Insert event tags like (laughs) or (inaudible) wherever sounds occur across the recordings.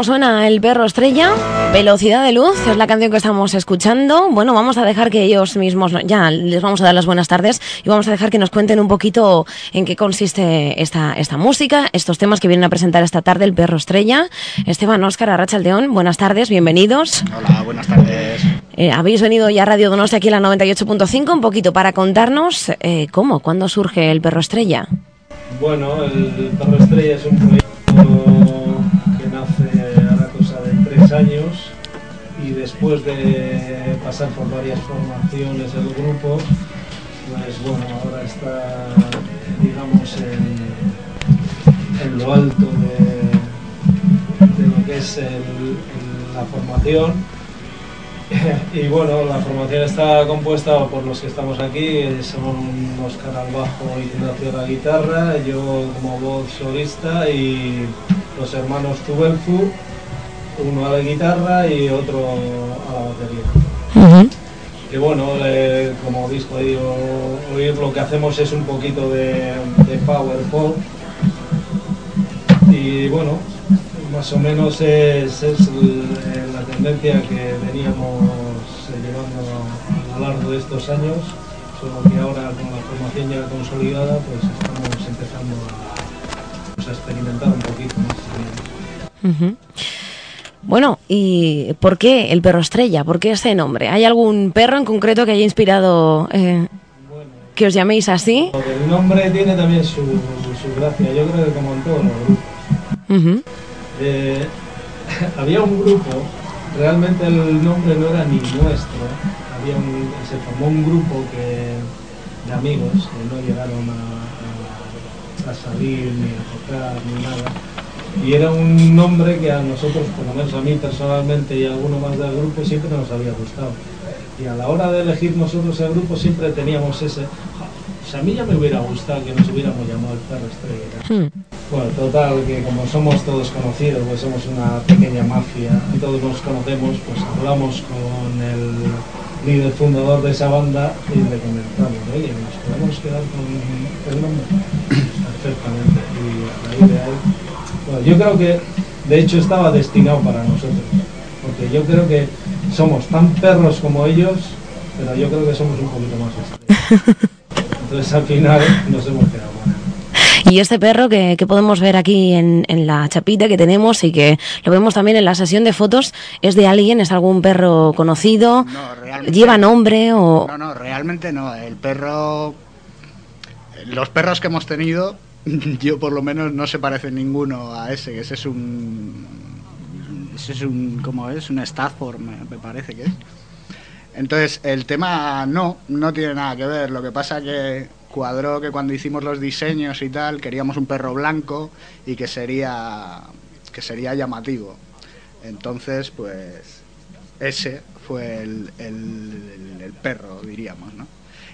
Como suena el perro estrella, Velocidad de Luz, es la canción que estamos escuchando. Bueno, vamos a dejar que ellos mismos, ya les vamos a dar las buenas tardes y vamos a dejar que nos cuenten un poquito en qué consiste esta, esta música, estos temas que vienen a presentar esta tarde el perro estrella. Esteban, Óscar, Arrachaldeón, buenas tardes, bienvenidos. Hola, buenas tardes. Eh, habéis venido ya a Radio Donostia aquí en la 98.5 un poquito para contarnos eh, cómo, cuándo surge el perro estrella. Bueno, el Perro Estrella es un proyecto años y después de pasar por varias formaciones el grupo, pues bueno, ahora está, digamos, en, en lo alto de, de lo que es la formación. (laughs) Y bueno, la formación está compuesta por los que estamos aquí, eh, son Oscar al bajo y Ignacio a la guitarra, yo como voz solista y los hermanos Tubelfu, uno a la guitarra y otro a la batería. Que bueno, eh, como habéis podido oír, lo que hacemos es un poquito de, de power pop y bueno, más o menos es, es l- la tendencia que veníamos eh, llevando a lo largo de estos años, solo que ahora con la formación ya consolidada pues estamos empezando a, pues, a experimentar un poquito más. Ujú. Bueno, ¿y por qué el perro estrella? ¿Por qué ese nombre? ¿Hay algún perro en concreto que haya inspirado eh, que os llaméis así? Porque el nombre tiene también su, su gracia, yo creo que como en todos los grupos. Eh, (laughs) había un grupo, realmente el nombre no era ni nuestro, había un- se formó un grupo que, de amigos que no llegaron a, a- a salir ni a tocar ni nada. Y era un nombre que a nosotros, por lo menos a mí personalmente y a alguno más del grupo, siempre nos había gustado. Y a la hora de elegir nosotros el grupo siempre teníamos ese... "Ja, pues a mí ya me hubiera gustado que nos hubiéramos llamado el perro estrella. Hmm. Bueno, total, que como somos todos conocidos, pues somos una pequeña mafia, y todos nos conocemos, pues hablamos con el líder fundador de esa banda y le comentamos, oye, ¿nos podemos quedar con el nombre? Perfectamente. Y a raíz de yo creo que de hecho estaba destinado para nosotros, porque yo creo que somos tan perros como ellos, pero yo creo que somos un poquito más estrellas. (laughs) Entonces al final nos hemos quedado con él. Y este perro que, que podemos ver aquí en, en la chapita que tenemos y que lo vemos también en la sesión de fotos, ¿es de alguien? ¿Es algún perro conocido? No, realmente. ¿Lleva nombre o...? No, no, realmente no. El perro. Los perros que hemos tenido, (laughs) yo por lo menos no se parece ninguno a ese, que ese es un. Ese es un. ¿Cómo es? Un Stafford, me, parece que es. Entonces, el tema no, no tiene nada que ver. Lo que pasa que cuadró que cuando hicimos los diseños y tal, queríamos un perro blanco y que sería. que sería llamativo. Entonces, pues ese fue el- el- el perro, diríamos, ¿no?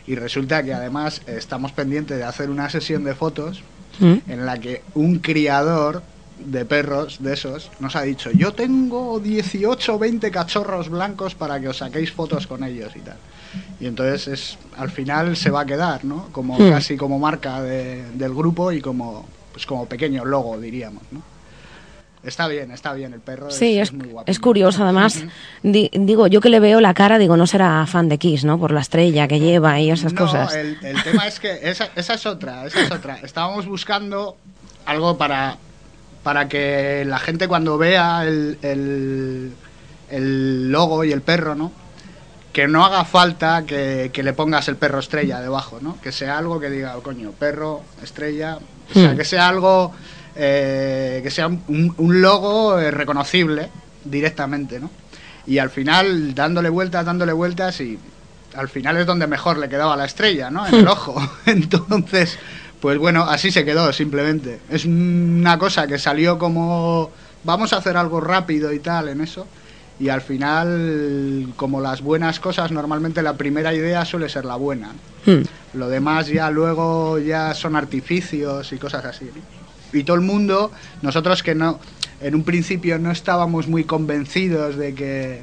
Y resulta que además estamos pendientes de hacer una sesión de fotos ¿Mm? en la que un criador de perros de esos nos ha dicho, yo tengo 18 o 20 cachorros blancos para que os saquéis fotos con ellos y tal. Y entonces es, al final se va a quedar, ¿no? Como Hmm. casi como marca de- del grupo y como, pues como pequeño logo, diríamos, ¿no? Está bien, está bien el perro. Sí, es, muy guapo. es curioso además. Di- digo, yo que le veo la cara, digo, no será fan de Kiss, ¿no? Por la estrella que lleva y esas no, cosas. El, el tema es que esa, esa es otra, esa es otra. Estábamos buscando algo para, para que la gente cuando vea el, el, el logo y el perro, ¿no? Que no haga falta que, que le pongas el perro estrella debajo, ¿no? Que sea algo que diga, "Oh, coño, perro, estrella, o sea, Hmm. que sea algo, eh, que sea un, un logo eh, reconocible directamente, ¿no? Y al final, dándole vueltas, dándole vueltas y al final es donde mejor le quedaba la estrella, ¿no? En el (laughs) ojo. (laughs) Entonces, pues bueno, así se quedó simplemente. Es una cosa que salió como vamos a hacer algo rápido y tal en eso. Y al final, como las buenas cosas, normalmente la primera idea suele ser la buena. Hmm. Lo demás ya luego ya son artificios y cosas así. ¿no? Y todo el mundo, nosotros que no, en un principio no estábamos muy convencidos de que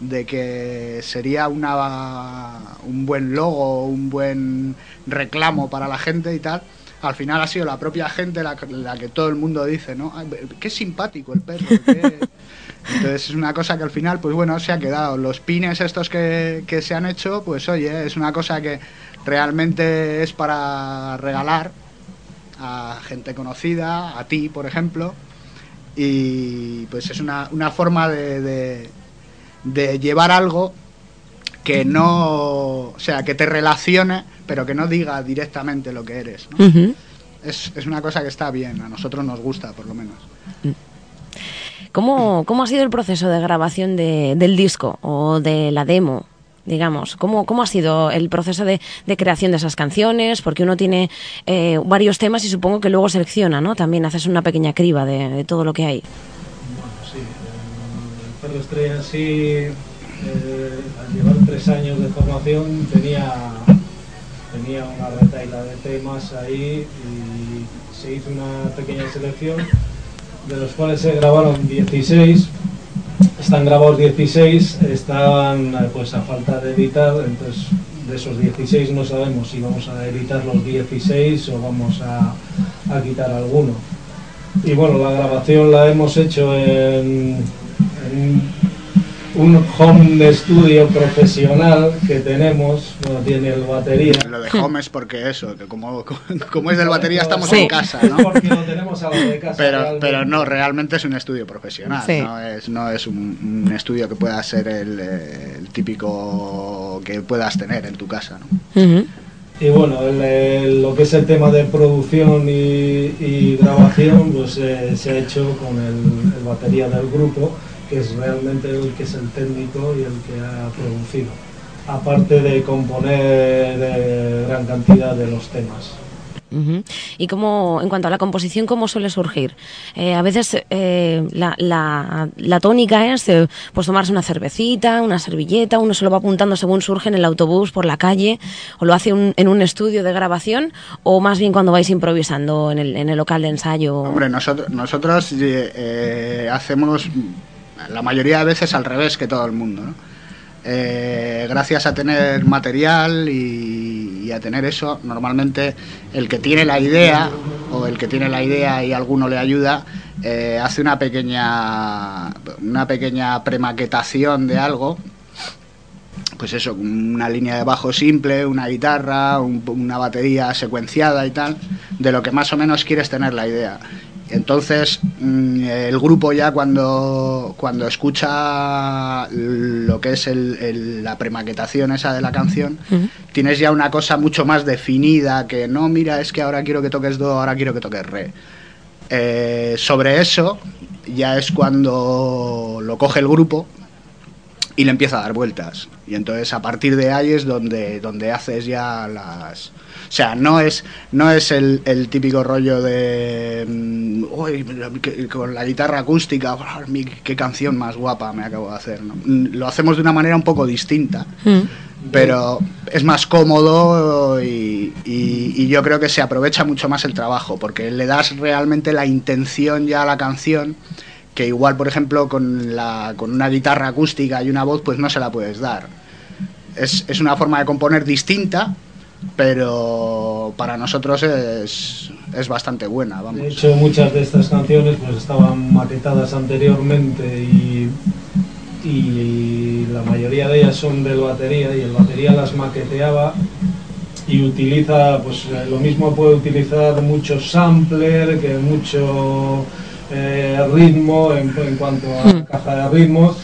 de que sería una un buen logo, un buen reclamo para la gente y tal. Al final ha sido la propia gente la, que todo el mundo dice, ¿no? Qué simpático el perro. qué-". Entonces es una cosa que al final, pues bueno, se ha quedado. Los pines estos que se han hecho, pues oye, es una cosa que realmente es para regalar a gente conocida, a ti, por ejemplo. Y pues es una, una forma de, de, de llevar algo que no, o sea, que te relacione, pero que no diga directamente lo que eres. es, es una cosa que está bien, a nosotros nos gusta, por lo menos. ¿Cómo, ¿Cómo ha sido el proceso de grabación de- del disco o de la demo? Digamos, ¿cómo, cómo ha sido el proceso de, creación de esas canciones? Porque uno tiene eh, varios temas y supongo que luego selecciona, ¿no? También haces una pequeña criba de, todo lo que hay. Bueno, sí, el perro estrella sí, eh, al llevar tres años de formación, tenía, tenía una retaila de temas ahí y se hizo una pequeña selección, de los cuales se grabaron 16. Están grabados 16, estaban eh, pues a falta de editar, entonces de esos 16 no sabemos si vamos a editar los 16 o vamos a, quitar alguno. Y bueno, la grabación la hemos hecho en, en un home studio profesional que tenemos, bueno, tiene el batería. Lo de home es porque eso, que como, (laughs) como es del batería estamos Sí. en casa, ¿no? Porque lo tenemos a lo de casa. Pero, realmente. pero no, realmente es un estudio profesional, Sí. no es, no es un, un estudio que pueda ser el, el típico que puedas tener en tu casa, ¿no? Y bueno, el- el- lo que es el tema de producción y, y grabación, pues eh, se ha hecho con el, el batería del grupo, que es realmente el que es el técnico y el que ha producido. Aparte de componer de gran cantidad de los temas. Ujú. Y cómo, en cuanto a la composición, ¿cómo suele surgir? Eh, a veces eh, la, la- la tónica es eh, pues tomarse una cervecita, una servilleta, uno se lo va apuntando según surge en el autobús, por la calle, o lo hace un- en un estudio de grabación, o más bien cuando vais improvisando en el, en el local de ensayo. Hombre, nosotros, nosotros eh, eh, hacemos la mayoría de veces al revés que todo el mundo, ¿no? Eh, gracias a tener material y, y a tener eso, normalmente el que tiene la idea o el que tiene la idea y alguno le ayuda eh, hace una pequeña una pequeña premaquetación de algo pues eso, una línea de bajo simple, una guitarra, un- una batería secuenciada y tal, de lo que más o menos quieres tener la idea. Entonces, mm, el grupo ya cuando, cuando escucha lo que es el- el- la premaquetación esa de la canción, tienes ya una cosa mucho más definida que no, mira, es que ahora quiero que toques do, ahora quiero que toques re. Eh, sobre eso ya es cuando lo coge el grupo y le empieza a dar vueltas. Y entonces a partir de ahí es donde, donde haces ya las... O sea, no es, no es el, el típico rollo de. mm, "Uy, que- con la guitarra acústica, "Ah, mi- qué canción más guapa me acabo de hacer. ¿no? Mm, Lo hacemos de una manera un poco distinta, Mm. pero es más cómodo y, y- y yo creo que se aprovecha mucho más el trabajo, porque le das realmente la intención ya a la canción. Que igual, por ejemplo, con, la, con una guitarra acústica y una voz, pues no se la puedes dar es, es una forma de componer distinta, pero para nosotros es, es bastante buena, De vamos. hecho, muchas de estas canciones pues estaban maquetadas anteriormente y, y la mayoría de ellas son del batería y el batería las maqueteaba y utiliza, pues lo mismo puede utilizar mucho sampler que mucho eh, ritmo en, en cuanto a Hmm. caja de ritmos.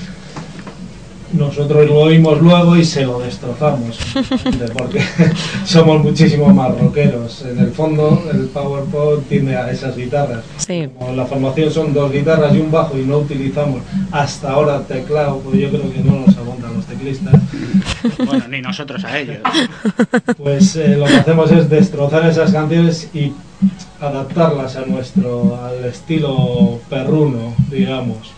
Nosotros lo oímos luego y se lo destrozamos, porque (laughs) somos muchísimo más rockeros. En el fondo, el Power Pop tiene a esas guitarras. Sí. Como la formación son dos guitarras y un bajo y no utilizamos hasta ahora teclado, pues yo creo que no nos aguantan los teclistas. (laughs) Bueno, ni nosotros a ellos. Pues eh, lo que hacemos es destrozar esas canciones y adaptarlas a nuestro al estilo perruno, digamos.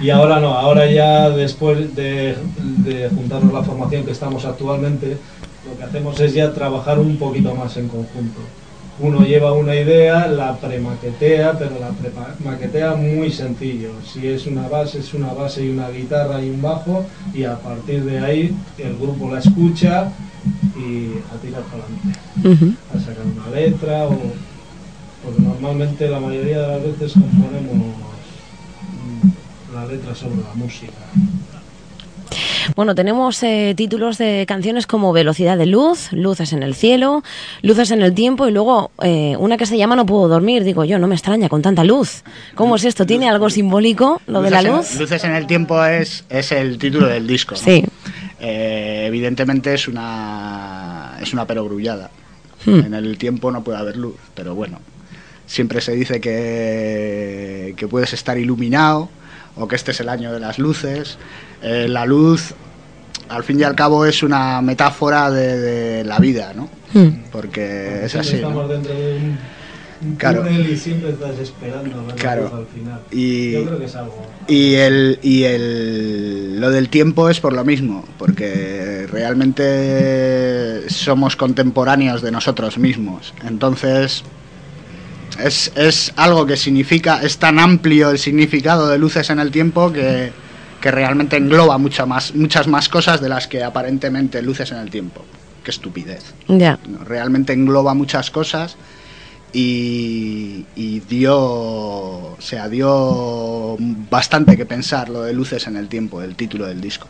Y ahora no, ahora ya después de, de juntarnos la formación que estamos actualmente, lo que hacemos es ya trabajar un poquito más en conjunto. Uno lleva una idea, la premaquetea, pero la premaquetea muy sencillo. Si es una base, es una base y una guitarra y un bajo, y a partir de ahí el grupo la escucha y a tirar para adelante a sacar una letra o porque normalmente la mayoría de las veces componemos la letra sobre la música. Bueno, tenemos eh, títulos de canciones como Velocidad de Luz, Luces en el Cielo, Luces en el Tiempo y luego eh, una que se llama No puedo dormir. Digo yo, no me extraña con tanta luz. ¿Cómo es esto? ¿Tiene algo simbólico lo de la en- luz? Luces en el tiempo es, es el título del disco. ¿no? Sí. Eh, evidentemente es una, es una perogrullada. Hmm. En el tiempo no puede haber luz, pero bueno. Siempre se dice que, que puedes estar iluminado o que este es el año de las luces. Eh, la luz, al fin y al cabo, es una metáfora de, de la vida, ¿no? Hmm. Porque es así. ¿no? Estamos dentro de un, un Claro. túnel y siempre estás esperando a ver Claro. la luz al final. Y- Yo creo que es algo. Y el y el lo del tiempo es por lo mismo, porque realmente somos contemporáneos de nosotros mismos. Entonces es, es algo que significa, es tan amplio el significado de luces en el tiempo que, que realmente engloba mucha más, muchas más cosas de las que aparentemente luces en el tiempo. Qué estupidez. Ya. ¿no? Realmente engloba muchas cosas y, y dio, o sea, dio bastante que pensar lo de luces en el tiempo, el título del disco.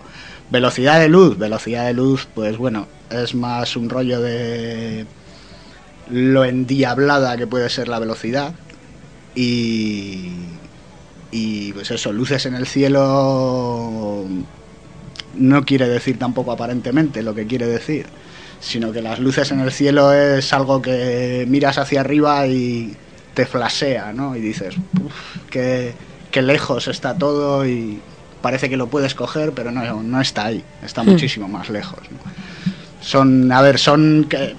Velocidad de luz, velocidad de luz, pues bueno, es más un rollo de lo endiablada que puede ser la velocidad y, y pues eso, luces en el cielo no quiere decir tampoco aparentemente lo que quiere decir, sino que las luces en el cielo es algo que miras hacia arriba y te flasea, ¿no? Y dices, "Uf, qué, qué lejos está todo y parece que lo puedes coger, pero no, no está ahí, está muchísimo más lejos. ¿no? Son, a ver, son que,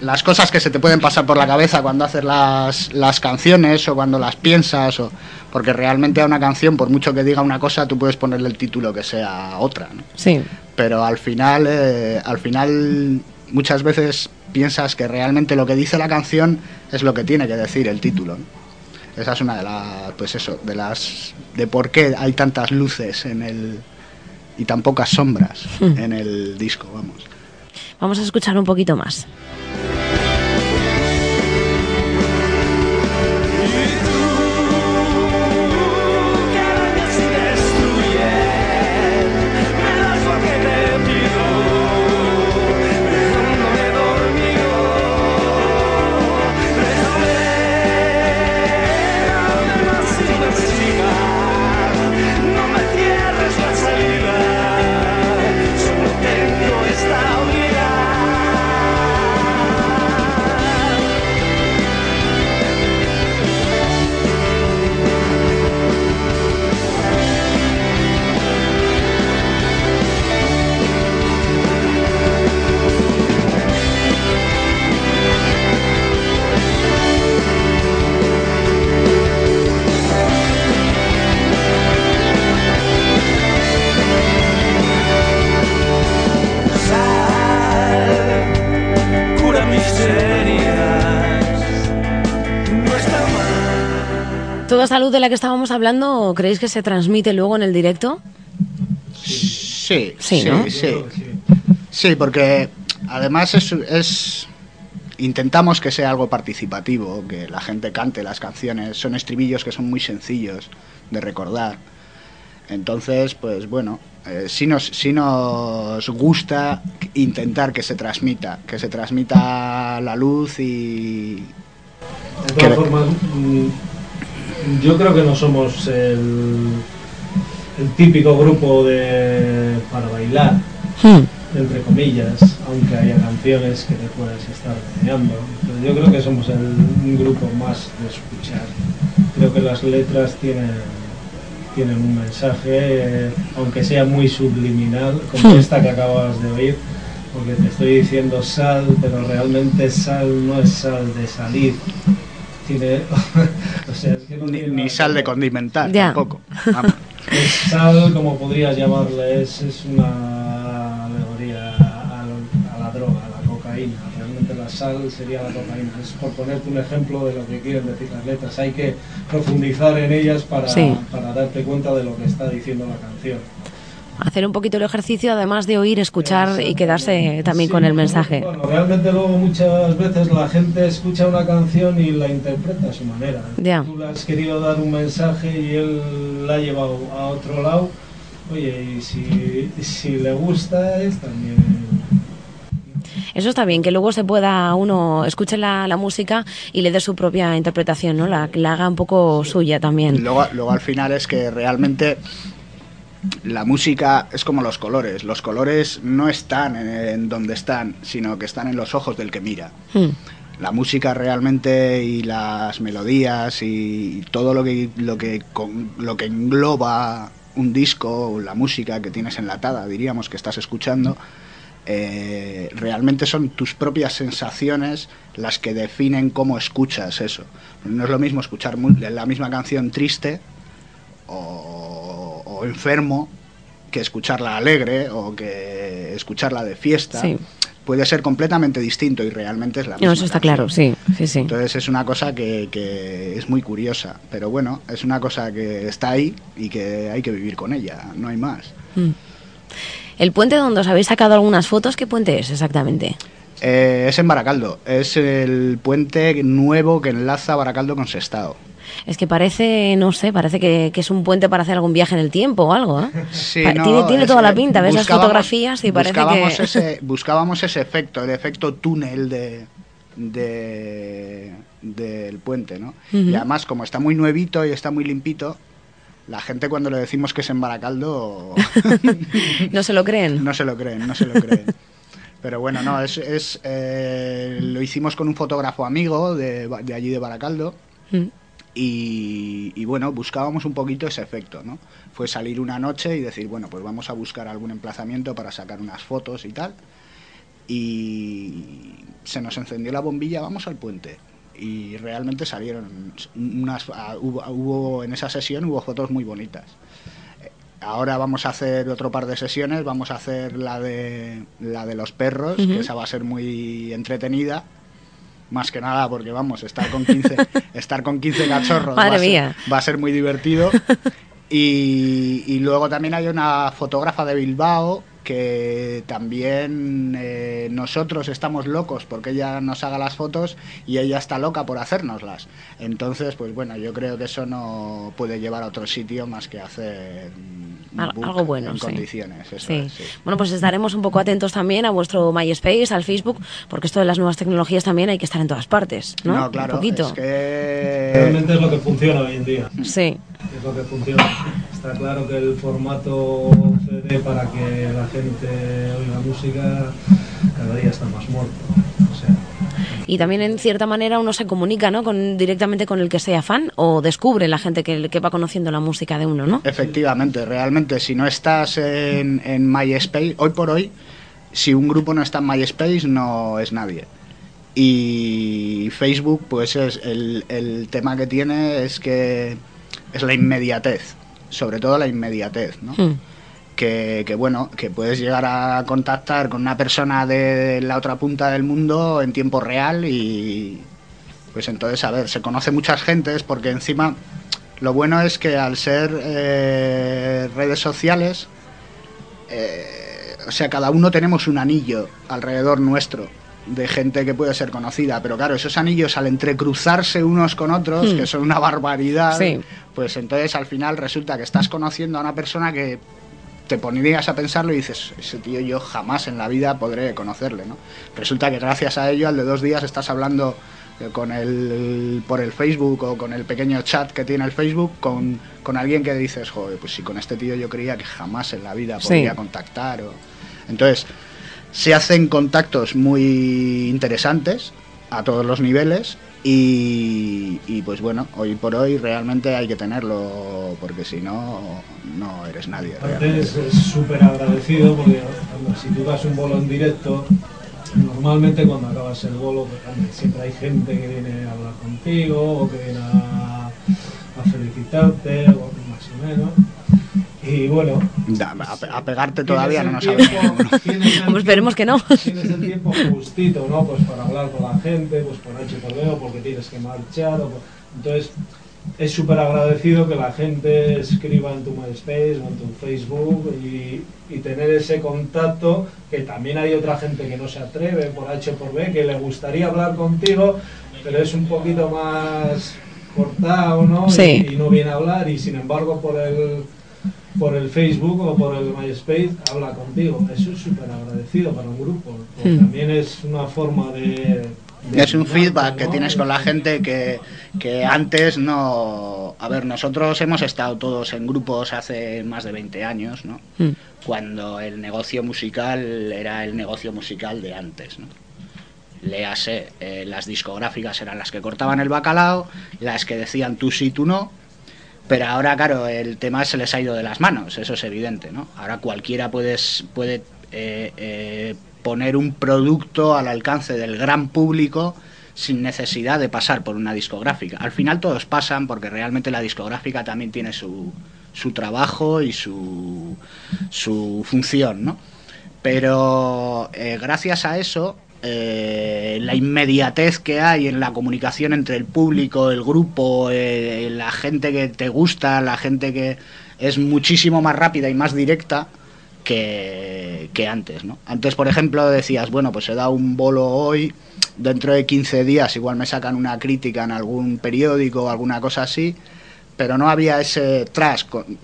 las cosas que se te pueden pasar por la cabeza cuando haces las, las canciones o cuando las piensas, o, porque realmente a una canción, por mucho que diga una cosa, tú puedes ponerle el título que sea otra, ¿no? Sí. pero al final eh, al final muchas veces piensas que realmente lo que dice la canción es lo que tiene que decir el título ¿no? esa es una de las pues eso de las de por qué hay tantas luces en el y tan pocas sombras en el disco vamos Vamos a escuchar un poquito más. Toda esta luz de la que estábamos hablando, ¿creéis que se transmite luego en el directo? Sí, Sí, sí, ¿no? sí. Sí. Porque además es, es- intentamos que sea algo participativo, que la gente cante las canciones. Son estribillos que son muy sencillos de recordar. Entonces, pues bueno, eh, sí, nos, sí nos gusta intentar que se transmita, que se transmita la luz y... De todas formas, mm, yo creo que no somos el, el típico grupo de para bailar, Hmm. entre comillas, aunque haya canciones que te puedas estar. Pero yo creo que somos el, un grupo más de escuchar. Creo que las letras tienen, tienen un mensaje, eh, aunque sea muy subliminal, como Hmm. esta que acabas de oír, porque te estoy diciendo sal, pero realmente sal no es sal de salir. Tiene, (laughs) o sea, Ni, sal de condimentar Ya. tampoco. Vamos. (laughs) Es sal, como podrías llamarle, es, es una alegoría a, a la droga, a la cocaína. Realmente la sal sería la cocaína. Es por ponerte un ejemplo de lo que quieren decir las letras. Hay que profundizar en ellas para, Sí. para darte cuenta de lo que está diciendo la canción. Hacer un poquito el ejercicio, además de oír, escuchar y quedarse también Sí, con el mensaje. Bueno, realmente luego muchas veces la gente escucha una canción y la interpreta a su manera. Ya. Tú le has querido dar un mensaje y él la ha llevado a otro lado. Oye, y si, si le gusta es también... Eso está bien, que luego se pueda uno escuche la, la música y le dé su propia interpretación, ¿no? La, la haga un poco suya también. Luego, luego al final es que realmente la música es como los colores. Los colores no están en, donde están, sino que están en los ojos del que mira. Hmm. La música realmente y las melodías y todo lo que, lo que, con- lo que engloba un disco, o la música que tienes enlatada, diríamos, que estás escuchando, eh, realmente son tus propias sensaciones las que definen cómo escuchas eso. No es lo mismo escuchar la misma canción triste o, o enfermo que escucharla alegre o que escucharla de fiesta. Sí. Puede ser completamente distinto y realmente es la misma. No, eso está canción. claro, sí, sí, sí. Entonces es una cosa que, que es muy curiosa, pero bueno, es una cosa que está ahí y que hay que vivir con ella, no hay más. Mm. El puente donde os habéis sacado algunas fotos, ¿qué puente es exactamente? Eh, es en Baracaldo, es el puente nuevo que enlaza Baracaldo con Sestao. Es que parece, no sé, parece que, que es un puente para hacer algún viaje en el tiempo o algo, ¿eh? (laughs) Sí, Pa- no, tiene tiene toda la pinta, ves las fotografías y parece buscábamos que... Ese, buscábamos ese efecto, el efecto túnel de, de- del puente, ¿no? Y además, como está muy nuevito y está muy limpito, la gente cuando le decimos que es en Baracaldo (laughs) (laughs) no se lo creen. no se lo creen, no se lo creen. Pero bueno, no, es, es, eh, lo hicimos con un fotógrafo amigo de, de allí de Baracaldo. Y, y bueno, buscábamos un poquito ese efecto, ¿no? Fue salir una noche y decir, bueno, pues vamos a buscar algún emplazamiento para sacar unas fotos y tal. Y se nos encendió la bombilla, vamos al puente. Y realmente salieron unas, hubo, hubo- en esa sesión hubo fotos muy bonitas. Eh, Ahora vamos a hacer otro par de sesiones, vamos a hacer la de la de los perros, que esa va a ser muy entretenida. Más que nada porque vamos, estar con 15, (laughs) estar con 15 cachorros va, a ser, va a ser muy divertido. (laughs) Y, y luego también hay una fotógrafa de Bilbao que también eh, nosotros estamos locos porque ella nos haga las fotos y ella está loca por hacérnoslas. Entonces, pues bueno, yo creo que eso no puede llevar a otro sitio más que hacer book algo bueno, en sí. condiciones. eso Sí. es, sí. Bueno, pues estaremos un poco atentos también a vuestro MySpace, al Facebook, porque esto de las nuevas tecnologías también hay que estar en todas partes, ¿no? No, claro, Un poquito. es que Realmente es lo que funciona hoy en día. Sí. es lo que funciona. Está claro que el formato CD para que la gente oiga música cada día está más muerto. O sea, Y también en cierta manera uno se comunica, ¿no? Con, directamente con el que sea fan o descubre la gente que, que va conociendo la música de uno, ¿no? Efectivamente, realmente, si no estás en, en MySpace, hoy por hoy, si un grupo no está en MySpace, no es nadie. Y Facebook, pues es el, el tema que tiene es que es la inmediatez, sobre todo la inmediatez, ¿no? Hmm. que, que, bueno, que puedes llegar a contactar con una persona de la otra punta del mundo en tiempo real y pues entonces, a ver, se conoce muchas gentes porque encima lo bueno es que al ser eh, redes sociales, eh, o sea, cada uno tenemos un anillo alrededor nuestro de gente que puede ser conocida, pero claro, esos anillos al entrecruzarse unos con otros, Hmm. que son una barbaridad, Sí. pues entonces al final resulta que estás conociendo a una persona que te pondrías a pensarlo y dices, ese tío yo jamás en la vida podré conocerle, ¿no? Resulta que gracias a ello al de dos días estás hablando eh, con el, por el Facebook o con el pequeño chat que tiene el Facebook con, con alguien que dices, joder, pues si con este tío yo creía que jamás en la vida Sí. podría contactar. O... Entonces, se hacen contactos muy interesantes a todos los niveles y, y, pues bueno, hoy por hoy realmente hay que tenerlo porque si no, no eres nadie. Aparte realmente. es súper agradecido porque si tú das un bolo en directo, normalmente cuando acabas el bolo, pues, siempre hay gente que viene a hablar contigo o que viene a, a felicitarte, o más o menos. Y bueno, Da, a, pe- a pegarte todavía no nos el sabe tiempo- tienes el (laughs) Pues esperemos que no. Tienes el tiempo justito, ¿no? Pues para hablar con la gente, pues por H por B o porque tienes que marchar. o por- Entonces, es súper agradecido que la gente escriba en tu MySpace o en tu Facebook y, y tener ese contacto, que también hay otra gente que no se atreve por H por B, que le gustaría hablar contigo, pero es un poquito más cortado, ¿no? Sí. Y, y no viene a hablar y sin embargo por el por el Facebook o por el MySpace habla contigo. Eso es súper agradecido para un grupo. Hmm. También es una forma de... de Es un feedback que tienes con la gente que, que antes no... A ver, nosotros hemos estado todos en grupos hace más de 20 años, ¿no? Mm. Cuando el negocio musical era el negocio musical de antes, ¿no? Léase, eh, las discográficas eran las que cortaban el bacalao, las que decían tú sí, tú no, pero ahora, claro, el tema se les ha ido de las manos, eso es evidente, ¿no? Ahora cualquiera puedes, puede eh, eh, poner un producto al alcance del gran público sin necesidad de pasar por una discográfica. Al final todos pasan porque realmente la discográfica también tiene su, su trabajo y su, su función, ¿no? Pero eh, gracias a eso, eh, la inmediatez que hay en la comunicación entre el público, el grupo, eh, la gente que te gusta, la gente que es muchísimo más rápida y más directa que, que antes, ¿no? Antes, por ejemplo, decías, bueno, pues he dado un bolo hoy, dentro de 15 días igual me sacan una crítica en algún periódico o alguna cosa así, pero no había ese tras. con-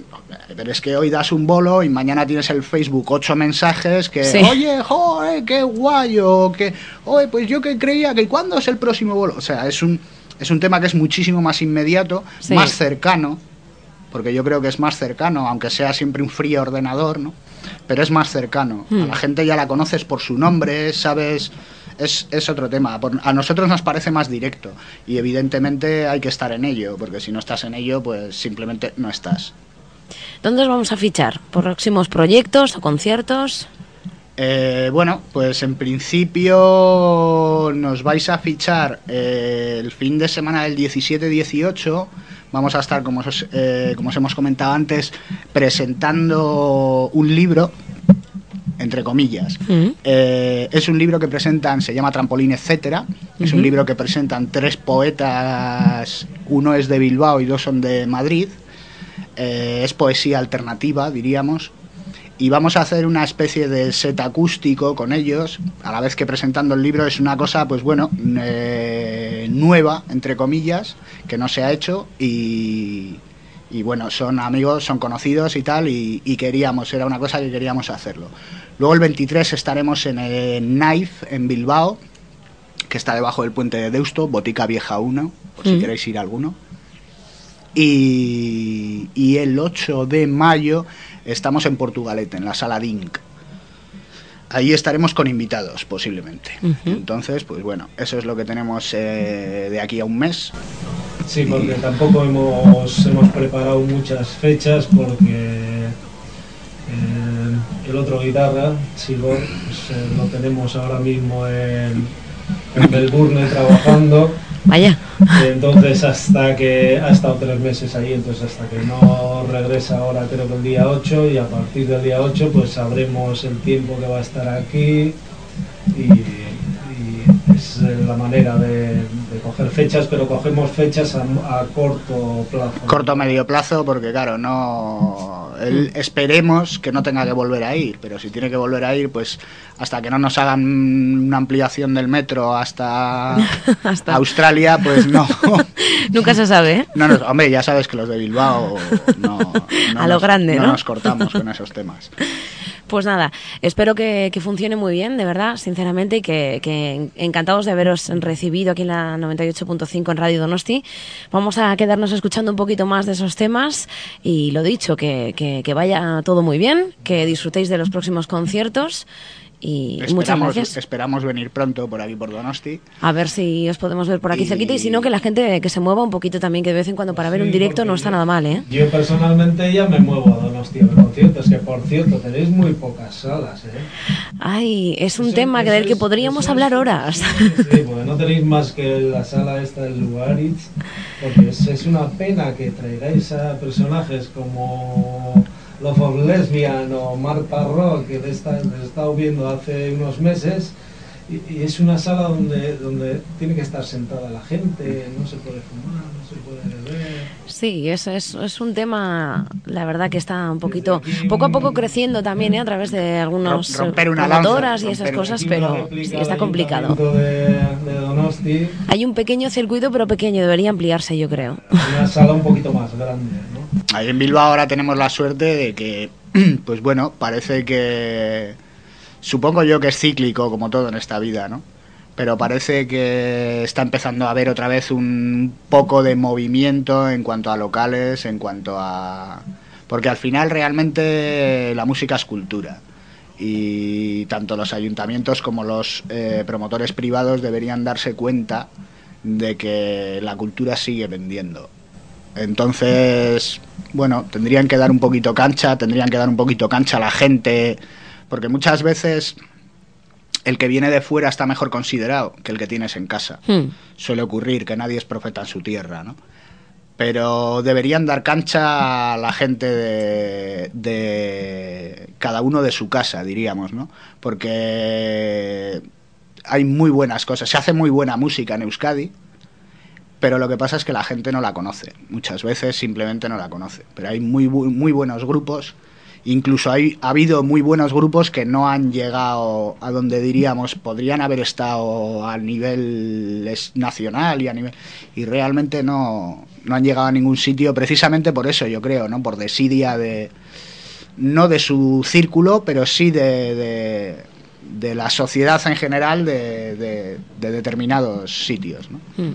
Pero es que hoy das un bolo y mañana tienes el Facebook ocho mensajes que, Sí. oye, joder, qué guay, o que, oye, pues yo que creía que cuándo es el próximo bolo. O sea, es un, es un tema que es muchísimo más inmediato, Sí. más cercano, porque yo creo que es más cercano, aunque sea siempre un frío ordenador, ¿no? Pero es más cercano. A Hmm. la gente ya la conoces por su nombre, sabes. Es, es otro tema. Por- A nosotros nos parece más directo y evidentemente hay que estar en ello, porque si no estás en ello, pues simplemente no estás. ¿Dónde os vamos a fichar? ¿Próximos proyectos o conciertos? Eh, bueno, pues en principio nos vais a fichar eh, el fin de semana del 17-18. Vamos a estar, como os, eh, como os hemos comentado antes, presentando un libro, entre comillas. Mm. Eh, es un libro que presentan, se llama Trampolín, etcétera. Es un libro que presentan tres poetas, uno es de Bilbao y dos son de Madrid. Eh, es poesía alternativa, diríamos. Y vamos a hacer una especie de set acústico con ellos, a la vez que presentando el libro es una cosa, pues bueno, eh, nueva, entre comillas, que no se ha hecho y, y bueno, son amigos, son conocidos y tal, y, y queríamos, era una cosa que queríamos hacerlo. Luego el 23 estaremos en el Knife, en Bilbao, que está debajo del puente de Deusto, Botica Vieja 1, por si Mm. queréis ir a alguno. Y, y el 8 de mayo estamos en Portugalete, en la sala DINC. Ahí estaremos con invitados, posiblemente. Entonces, pues bueno, eso es lo que tenemos eh, de aquí a un mes. Sí, porque tampoco hemos, hemos preparado muchas fechas porque eh, el otro guitarra, Silvor, pues, eh, lo tenemos ahora mismo en, en Melbourne trabajando. Vaya. Entonces hasta que ha estado tres meses ahí, entonces hasta que no regresa ahora creo que el día 8 y a partir del día 8 pues sabremos el tiempo que va a estar aquí y, y es la manera de, de coger fechas, pero cogemos fechas a, a corto plazo. Corto medio plazo, porque claro, no. Él- esperemos que no tenga que volver a ir, pero si tiene que volver a ir, pues hasta que no nos hagan una ampliación del metro hasta, (laughs) Hasta- Australia, pues no. (laughs) Nunca se sabe, ¿eh? No hombre, ya sabes que los de Bilbao no, no (laughs) A lo grande, ¿no? nos cortamos con esos temas. Pues nada, espero que, funcione muy bien, de verdad, sinceramente, y que, que encantados de haberos recibido aquí en la 98.5 en Radio Donosti. Vamos a quedarnos escuchando un poquito más de esos temas y lo dicho, que, que- que vaya todo muy bien, que disfrutéis de los próximos conciertos y muchas Esperamos, gracias. esperamos venir pronto por aquí por Donosti. A ver si os podemos ver por aquí Y- cerquita y si no, que la gente que se mueva un poquito también, que de vez en cuando para ver un directo no está yo- nada mal, ¿eh? Yo personalmente ya me muevo a Donostia de conciertos, que por cierto tenéis muy pocas salas, ¿eh? Ay, es un Eso- tema que eso del que es- podríamos es- hablar horas. Sí, sí, porque no tenéis más que la sala esta del Lugaritz, porque es, es una pena que traigáis a personajes como Love of Lesbian o Marta Rock, que he estado viendo hace unos meses, y, y es una sala donde, donde tiene que estar sentada la gente, no se puede fumar, no se puede beber. Sí, eso es, es un tema, la verdad que está un poquito, poco a poco creciendo también, ¿eh? a través de algunos Rom- romper una lanza, promotoras y esas cosas, pero sí, está complicado. Ayuntamiento De, de Donosti, Hay un pequeño circuito, pero pequeño, debería ampliarse, yo creo. una sala un poquito más grande. Ahí en Bilbao ahora tenemos la suerte de que, (clears throat) pues bueno, parece que, supongo yo que es cíclico como todo en esta vida, ¿no? Pero parece que está empezando a haber otra vez un poco de movimiento en cuanto a locales, en cuanto a... Porque al final realmente la música es cultura. Y tanto los ayuntamientos como los eh, promotores privados deberían darse cuenta de que la cultura sigue vendiendo. Entonces, bueno, tendrían que dar un poquito cancha, tendrían que dar un poquito cancha a la gente, porque muchas veces el que viene de fuera está mejor considerado que el que tienes en casa. Hmm. Suele ocurrir que nadie es profeta en su tierra, ¿no? Pero deberían dar cancha a la gente de, de cada uno de su casa, diríamos, ¿no? Porque hay muy buenas cosas, se hace muy buena música en Euskadi, pero lo que pasa es que la gente no la conoce. Muchas veces simplemente no la conoce. Pero hay muy, muy buenos grupos. Incluso hay, ha habido muy buenos grupos que no han llegado a donde diríamos podrían haber estado a nivel nacional y a nivel y realmente no, no han llegado a ningún sitio precisamente por eso yo creo no por desidia de no de su círculo pero sí de, de, la sociedad en general de, de- de determinados sitios ¿no? Hmm.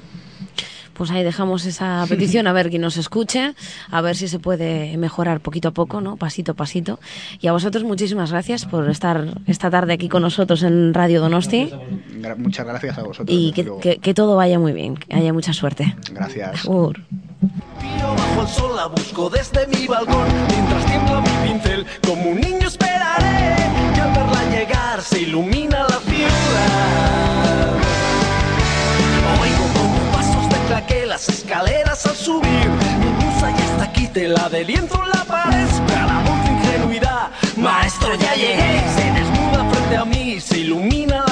Pues ahí dejamos esa (laughs) petición a ver quién nos escuche, a ver si se puede mejorar poquito a poco, ¿no? Pasito a pasito. Y a vosotros muchísimas gracias por estar esta tarde aquí con nosotros en Radio Donosti muchas gracias a vosotros y que, que- que todo vaya muy bien, que haya mucha suerte. gracias Agur. Tiro bajo el sol, la busco desde mi balcón. Mientras tiembla mi pincel, como un niño esperaré. Y al verla llegar, se ilumina la ciudad. Ya está aquí, te la de lienzo en la pared. Mucha ingenuidad, maestro, ya llegué. Se desnuda frente a mí, se ilumina.